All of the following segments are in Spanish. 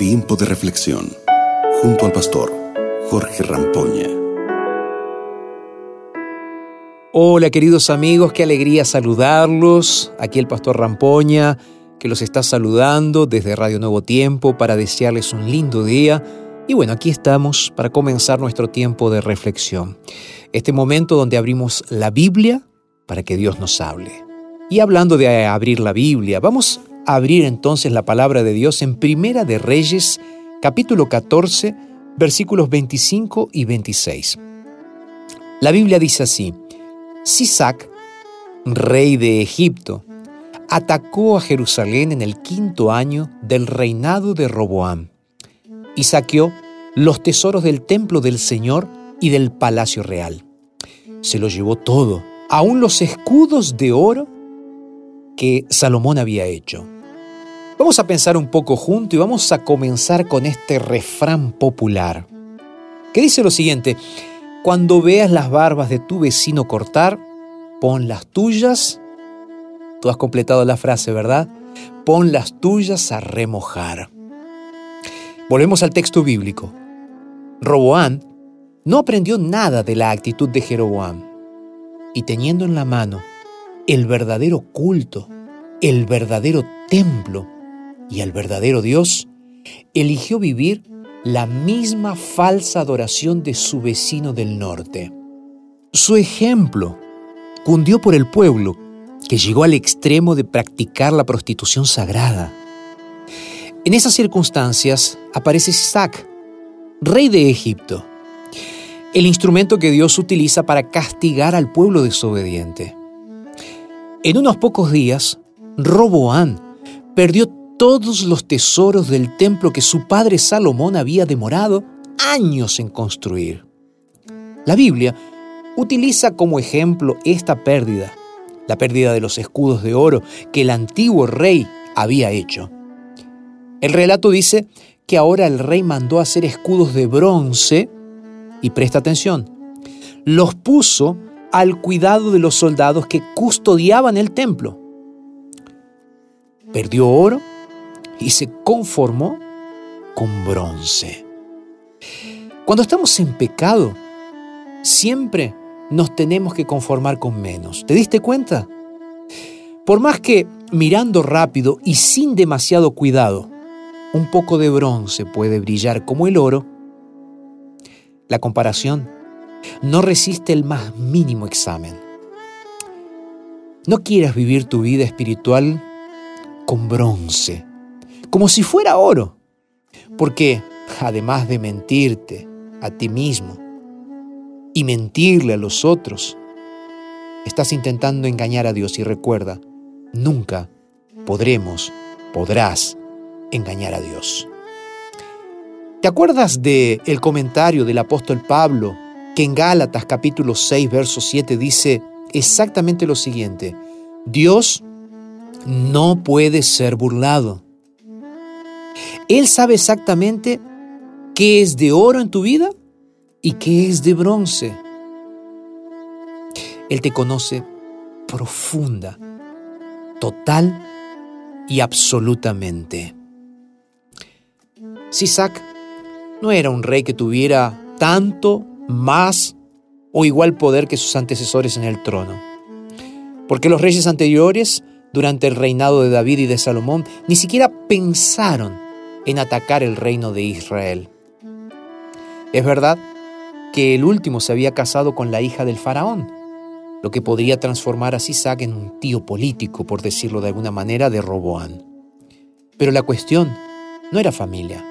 Tiempo de reflexión junto al pastor Jorge Rampoña. Hola queridos amigos, qué alegría saludarlos. Aquí el pastor Rampoña que los está saludando desde Radio Nuevo Tiempo para desearles un lindo día. Y bueno, aquí estamos para comenzar nuestro tiempo de reflexión. Este momento donde abrimos la Biblia para que Dios nos hable. Y hablando de abrir la Biblia, vamos abrir entonces la palabra de Dios en Primera de Reyes, capítulo 14, versículos 25 y 26. La Biblia dice así, Sisac, rey de Egipto, atacó a Jerusalén en el quinto año del reinado de Roboam y saqueó los tesoros del templo del Señor y del palacio real. Se lo llevó todo, aun los escudos de oro que Salomón había hecho. Vamos a pensar un poco junto y vamos a comenzar con este refrán popular, que dice lo siguiente, cuando veas las barbas de tu vecino cortar, pon las tuyas Tú has completado la frase, ¿verdad? Pon las tuyas a remojar. Volvemos al texto bíblico. Roboán no aprendió nada de la actitud de Jeroboam y teniendo en la mano el verdadero culto, el verdadero templo y el verdadero Dios, eligió vivir la misma falsa adoración de su vecino del norte. Su ejemplo cundió por el pueblo que llegó al extremo de practicar la prostitución sagrada. En esas circunstancias aparece Isaac, rey de Egipto, el instrumento que Dios utiliza para castigar al pueblo desobediente. En unos pocos días, Roboán perdió todos los tesoros del templo que su padre Salomón había demorado años en construir. La Biblia utiliza como ejemplo esta pérdida la pérdida de los escudos de oro que el antiguo rey había hecho. El relato dice que ahora el rey mandó hacer escudos de bronce y presta atención, los puso al cuidado de los soldados que custodiaban el templo. Perdió oro y se conformó con bronce. Cuando estamos en pecado, siempre nos tenemos que conformar con menos. ¿Te diste cuenta? Por más que mirando rápido y sin demasiado cuidado, un poco de bronce puede brillar como el oro, la comparación no resiste el más mínimo examen. No quieras vivir tu vida espiritual con bronce, como si fuera oro, porque además de mentirte a ti mismo, y mentirle a los otros, estás intentando engañar a Dios y recuerda, nunca podremos, podrás engañar a Dios. ¿Te acuerdas de el comentario del apóstol Pablo que en Gálatas capítulo 6 verso 7 dice exactamente lo siguiente? Dios no puede ser burlado. Él sabe exactamente qué es de oro en tu vida y qué es de bronce. Él te conoce profunda, total y absolutamente. Sisac no era un rey que tuviera tanto, más o igual poder que sus antecesores en el trono. Porque los reyes anteriores, durante el reinado de David y de Salomón, ni siquiera pensaron en atacar el reino de Israel. Es verdad que el último se había casado con la hija del faraón, lo que podría transformar a Sisac en un tío político, por decirlo de alguna manera, de Roboán. Pero la cuestión no era familia,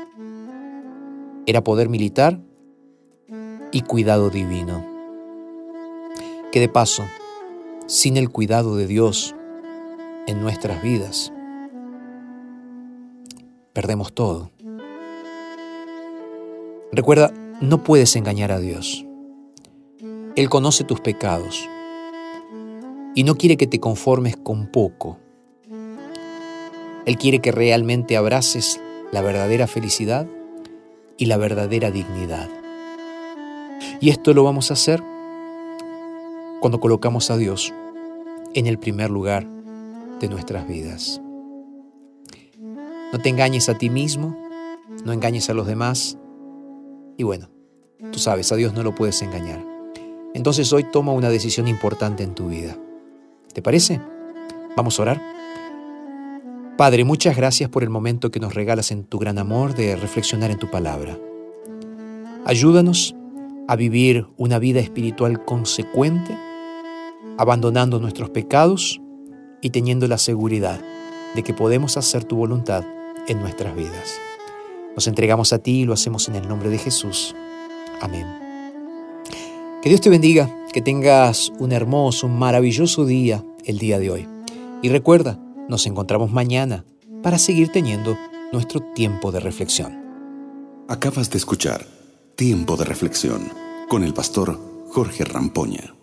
era poder militar y cuidado divino. Que de paso, sin el cuidado de Dios en nuestras vidas, perdemos todo. Recuerda, no puedes engañar a Dios. Él conoce tus pecados y no quiere que te conformes con poco. Él quiere que realmente abraces la verdadera felicidad y la verdadera dignidad. Y esto lo vamos a hacer cuando colocamos a Dios en el primer lugar de nuestras vidas. No te engañes a ti mismo no engañes a los demás. Y bueno, tú sabes, a Dios no lo puedes engañar. Entonces hoy toma una decisión importante en tu vida. ¿Te parece? Vamos a orar. Padre, muchas gracias por el momento que nos regalas en tu gran amor de reflexionar en tu palabra. Ayúdanos a vivir una vida espiritual consecuente, abandonando nuestros pecados y teniendo la seguridad de que podemos hacer tu voluntad en nuestras vidas. Nos entregamos a ti y lo hacemos en el nombre de Jesús. Amén. Que Dios te bendiga, que tengas un hermoso, un maravilloso día el día de hoy. Y recuerda, nos encontramos mañana para seguir teniendo nuestro tiempo de reflexión. Acabas de escuchar Tiempo de Reflexión con el pastor Jorge Rampoña.